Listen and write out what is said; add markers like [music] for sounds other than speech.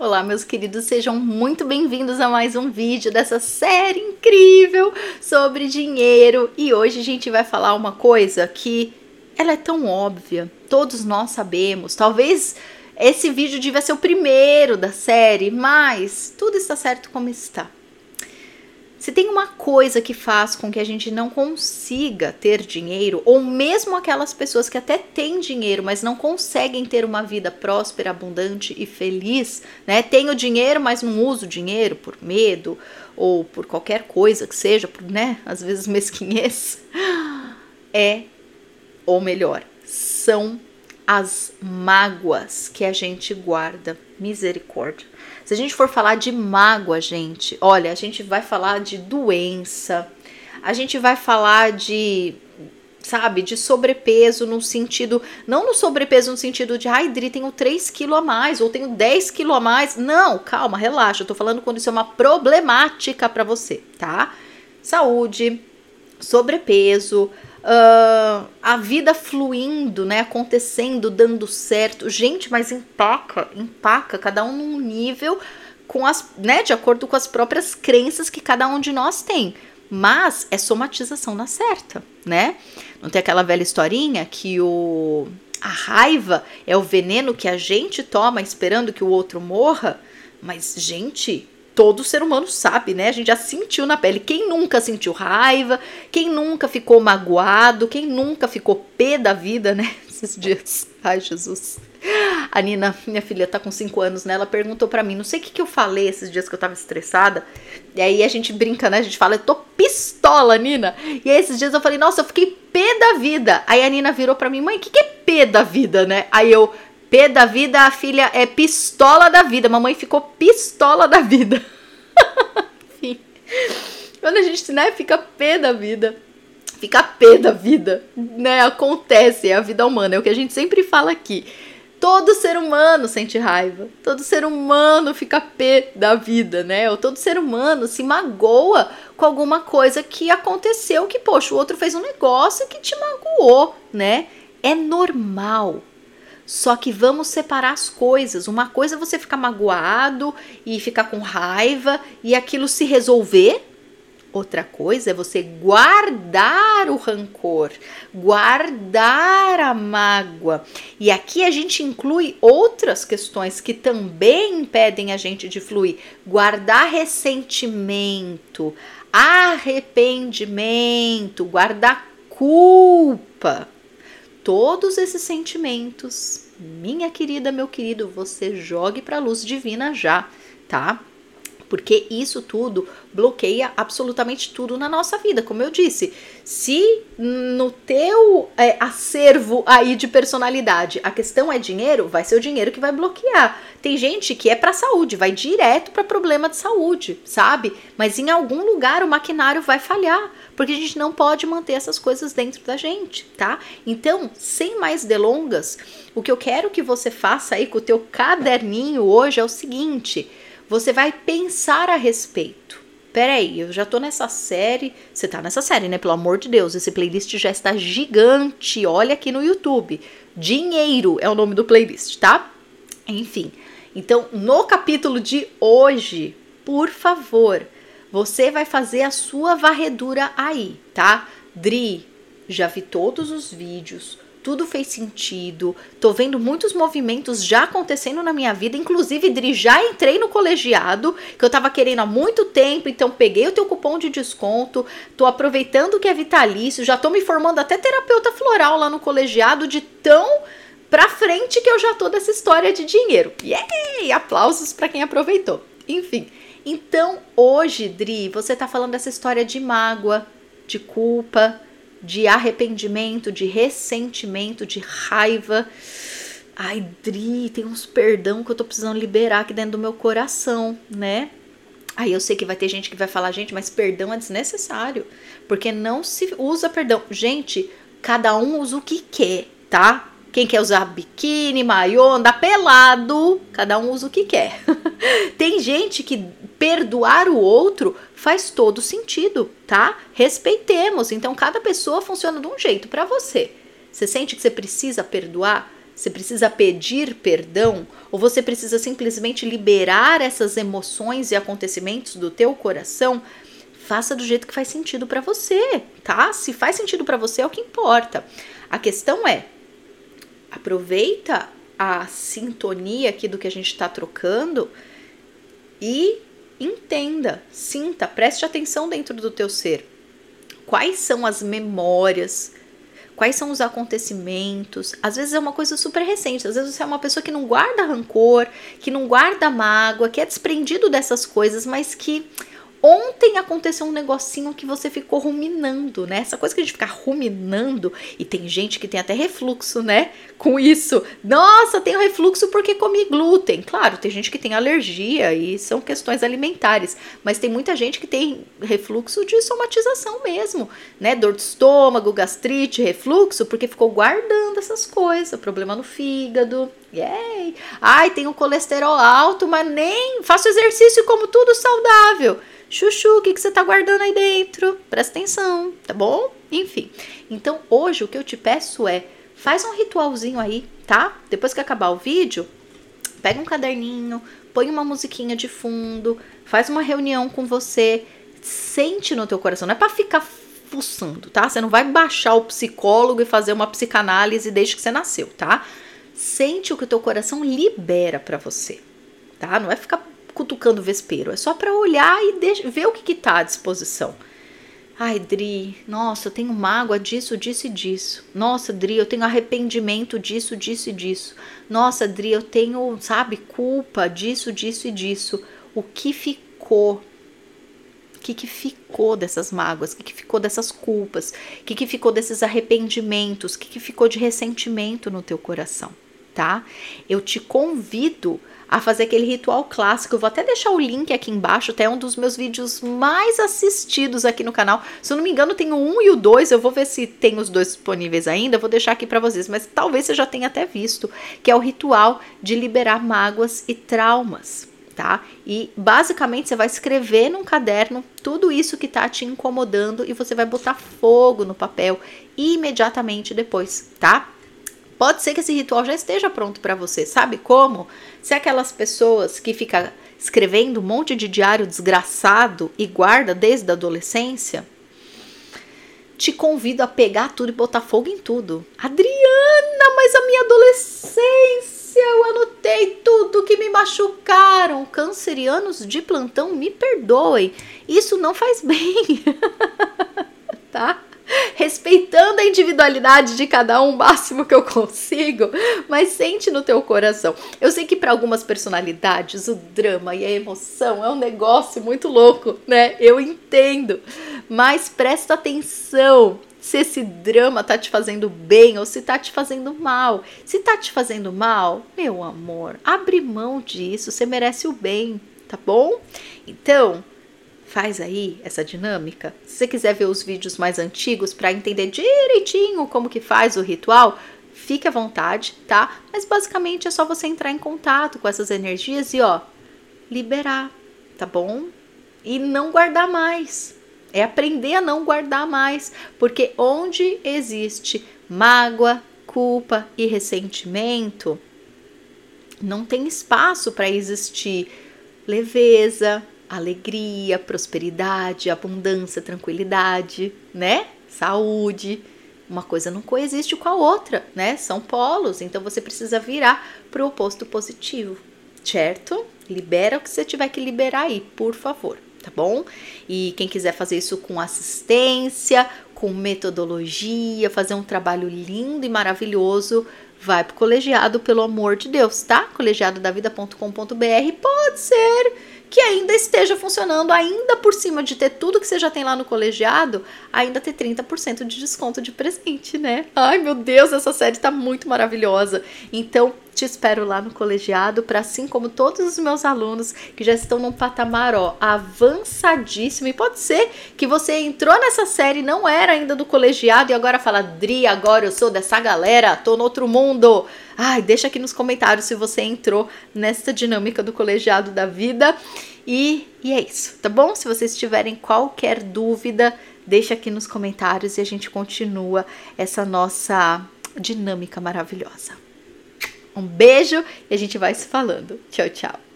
Olá, meus queridos, sejam muito bem-vindos a mais um vídeo dessa série incrível sobre dinheiro. E hoje a gente vai falar uma coisa que ela é tão óbvia, todos nós sabemos. Talvez esse vídeo devia ser o primeiro da série, mas tudo está certo como está. Se tem uma coisa que faz com que a gente não consiga ter dinheiro, ou mesmo aquelas pessoas que até têm dinheiro, mas não conseguem ter uma vida próspera, abundante e feliz, né? Tenho dinheiro, mas não uso dinheiro por medo ou por qualquer coisa que seja, por, né? Às vezes mesquinhez, é, ou melhor, são as mágoas que a gente guarda. Misericórdia. Se a gente for falar de mágoa, gente, olha, a gente vai falar de doença, a gente vai falar de sabe, de sobrepeso no sentido, não no sobrepeso no sentido de, ai, Dri, tenho 3 quilos a mais, ou tenho 10 quilos a mais. Não, calma, relaxa, eu tô falando quando isso é uma problemática para você, tá? Saúde, sobrepeso, uh, a vida fluindo, né, acontecendo, dando certo. Gente, mas empaca, empaca, cada um num nível com as, né, de acordo com as próprias crenças que cada um de nós tem. Mas é somatização na certa, né? Não tem aquela velha historinha que o a raiva é o veneno que a gente toma esperando que o outro morra? Mas gente, todo ser humano sabe, né? A gente já sentiu na pele. Quem nunca sentiu raiva? Quem nunca ficou magoado? Quem nunca ficou pé da vida, né? [laughs] Esses dias. Ai, Jesus. A Nina, minha filha, tá com 5 anos, né? Ela perguntou para mim, não sei o que, que eu falei esses dias que eu tava estressada. E aí a gente brinca, né? A gente fala, eu tô pistola, Nina. E aí esses dias eu falei, nossa, eu fiquei pé da vida. Aí a Nina virou pra mim, mãe, o que, que é pé da vida, né? Aí eu, P da vida, a filha é pistola da vida. Mamãe ficou pistola da vida. [laughs] Quando a gente, né, fica P da vida, fica P da vida, né? Acontece, é a vida humana, é o que a gente sempre fala aqui. Todo ser humano sente raiva, todo ser humano fica pé da vida, né? Ou todo ser humano se magoa com alguma coisa que aconteceu que, poxa, o outro fez um negócio que te magoou, né? É normal, só que vamos separar as coisas. Uma coisa é você ficar magoado e ficar com raiva e aquilo se resolver. Outra coisa é você guardar o rancor, guardar a mágoa. E aqui a gente inclui outras questões que também impedem a gente de fluir: guardar ressentimento, arrependimento, guardar culpa todos esses sentimentos, minha querida, meu querido, você jogue para a luz divina já, tá? Porque isso tudo bloqueia absolutamente tudo na nossa vida. Como eu disse, se no teu é, acervo aí de personalidade a questão é dinheiro, vai ser o dinheiro que vai bloquear. Tem gente que é para saúde, vai direto para problema de saúde, sabe? Mas em algum lugar o maquinário vai falhar porque a gente não pode manter essas coisas dentro da gente, tá? Então, sem mais delongas, o que eu quero que você faça aí com o teu caderninho hoje é o seguinte: você vai pensar a respeito. Peraí, eu já tô nessa série. Você tá nessa série, né? Pelo amor de Deus, esse playlist já está gigante. Olha aqui no YouTube. Dinheiro é o nome do playlist, tá? Enfim. Então, no capítulo de hoje, por favor, você vai fazer a sua varredura aí, tá? Dri, já vi todos os vídeos, tudo fez sentido, tô vendo muitos movimentos já acontecendo na minha vida, inclusive, Dri, já entrei no colegiado, que eu tava querendo há muito tempo, então peguei o teu cupom de desconto, tô aproveitando que é vitalício, já tô me formando até terapeuta floral lá no colegiado, de tão pra frente que eu já tô dessa história de dinheiro. Yay! Aplausos para quem aproveitou. Enfim, então, hoje, Dri, você tá falando dessa história de mágoa, de culpa, de arrependimento, de ressentimento, de raiva. Ai, Dri, tem uns perdão que eu tô precisando liberar aqui dentro do meu coração, né? Aí eu sei que vai ter gente que vai falar, gente, mas perdão é desnecessário, porque não se usa perdão. Gente, cada um usa o que quer, tá? Quem quer usar biquíni, maiô, andar pelado, cada um usa o que quer. [laughs] Tem gente que perdoar o outro faz todo sentido, tá? Respeitemos. Então cada pessoa funciona de um jeito para você. Você sente que você precisa perdoar? Você precisa pedir perdão ou você precisa simplesmente liberar essas emoções e acontecimentos do teu coração? Faça do jeito que faz sentido para você, tá? Se faz sentido para você é o que importa. A questão é aproveita a sintonia aqui do que a gente está trocando e entenda, sinta, preste atenção dentro do teu ser. Quais são as memórias? Quais são os acontecimentos? Às vezes é uma coisa super recente, às vezes você é uma pessoa que não guarda rancor, que não guarda mágoa, que é desprendido dessas coisas, mas que Ontem aconteceu um negocinho que você ficou ruminando, né? Essa coisa que a gente fica ruminando, e tem gente que tem até refluxo, né? Com isso. Nossa, tenho refluxo porque comi glúten. Claro, tem gente que tem alergia e são questões alimentares, mas tem muita gente que tem refluxo de somatização mesmo, né? Dor de estômago, gastrite, refluxo, porque ficou guardando essas coisas, problema no fígado. Yay! Ai, tenho colesterol alto, mas nem faço exercício como tudo saudável. Chuchu, o que, que você tá guardando aí dentro? Presta atenção, tá bom? Enfim. Então, hoje o que eu te peço é, faz um ritualzinho aí, tá? Depois que acabar o vídeo, pega um caderninho, põe uma musiquinha de fundo, faz uma reunião com você, sente no teu coração, não é para ficar fuçando, tá? Você não vai baixar o psicólogo e fazer uma psicanálise desde que você nasceu, tá? Sente o que o teu coração libera para você, tá? Não é ficar cutucando vespeiro, é só para olhar e ver o que, está à disposição. Ai, Dri, nossa, eu tenho mágoa disso, disso e disso. Nossa, Dri, eu tenho arrependimento disso, disso e disso. Nossa, Dri, eu tenho, sabe, culpa disso, disso e disso. O que ficou? O que, que ficou dessas mágoas? O que, que ficou dessas culpas? O que, que ficou desses arrependimentos? O que, que ficou de ressentimento no teu coração? Tá? Eu te convido a fazer aquele ritual clássico. Eu vou até deixar o link aqui embaixo, até um dos meus vídeos mais assistidos aqui no canal. Se eu não me engano, tem o 1 e o 2. Eu vou ver se tem os dois disponíveis ainda. Eu vou deixar aqui para vocês, mas talvez você já tenha até visto, que é o ritual de liberar mágoas e traumas. Tá? E basicamente você vai escrever num caderno tudo isso que tá te incomodando e você vai botar fogo no papel imediatamente depois, tá? Pode ser que esse ritual já esteja pronto para você. Sabe como? Se aquelas pessoas que ficam escrevendo um monte de diário desgraçado e guarda desde a adolescência, te convido a pegar tudo e botar fogo em tudo. Adriana, mas a minha adolescência, eu anotei tudo que me machucaram. Cancerianos de plantão, me perdoem. Isso não faz bem. [laughs] tá? Respeitando a individualidade de cada um o máximo que eu consigo, mas sente no teu coração. Eu sei que para algumas personalidades o drama e a emoção é um negócio muito louco, né? Eu entendo, mas presta atenção se esse drama tá te fazendo bem ou se tá te fazendo mal. Se tá te fazendo mal, meu amor, abre mão disso, você merece o bem, tá bom? Então, Faz aí essa dinâmica. Se você quiser ver os vídeos mais antigos para entender direitinho como que faz o ritual, fique à vontade, tá? Mas basicamente é só você entrar em contato com essas energias e ó, liberar, tá bom? E não guardar mais. É aprender a não guardar mais, porque onde existe mágoa, culpa e ressentimento, não tem espaço para existir leveza, alegria, prosperidade, abundância, tranquilidade, né? Saúde. Uma coisa não coexiste com a outra, né? São polos, então você precisa virar para o oposto positivo, certo? Libera o que você tiver que liberar aí, por favor, tá bom? E quem quiser fazer isso com assistência, com metodologia, fazer um trabalho lindo e maravilhoso, vai pro colegiado, pelo amor de Deus, tá? colegiadodavida.com.br pode ser que ainda esteja funcionando, ainda por cima de ter tudo que você já tem lá no colegiado, ainda ter 30% de desconto de presente, né? Ai, meu Deus, essa série tá muito maravilhosa. Então, te espero lá no colegiado para assim como todos os meus alunos que já estão num patamar ó, avançadíssimo. E pode ser que você entrou nessa série, não era ainda do colegiado e agora fala: "Dri, agora eu sou dessa galera, tô no outro mundo". Ai, deixa aqui nos comentários se você entrou nessa dinâmica do colegiado da vida. E, e é isso, tá bom? Se vocês tiverem qualquer dúvida, deixa aqui nos comentários e a gente continua essa nossa dinâmica maravilhosa. Um beijo e a gente vai se falando. Tchau, tchau.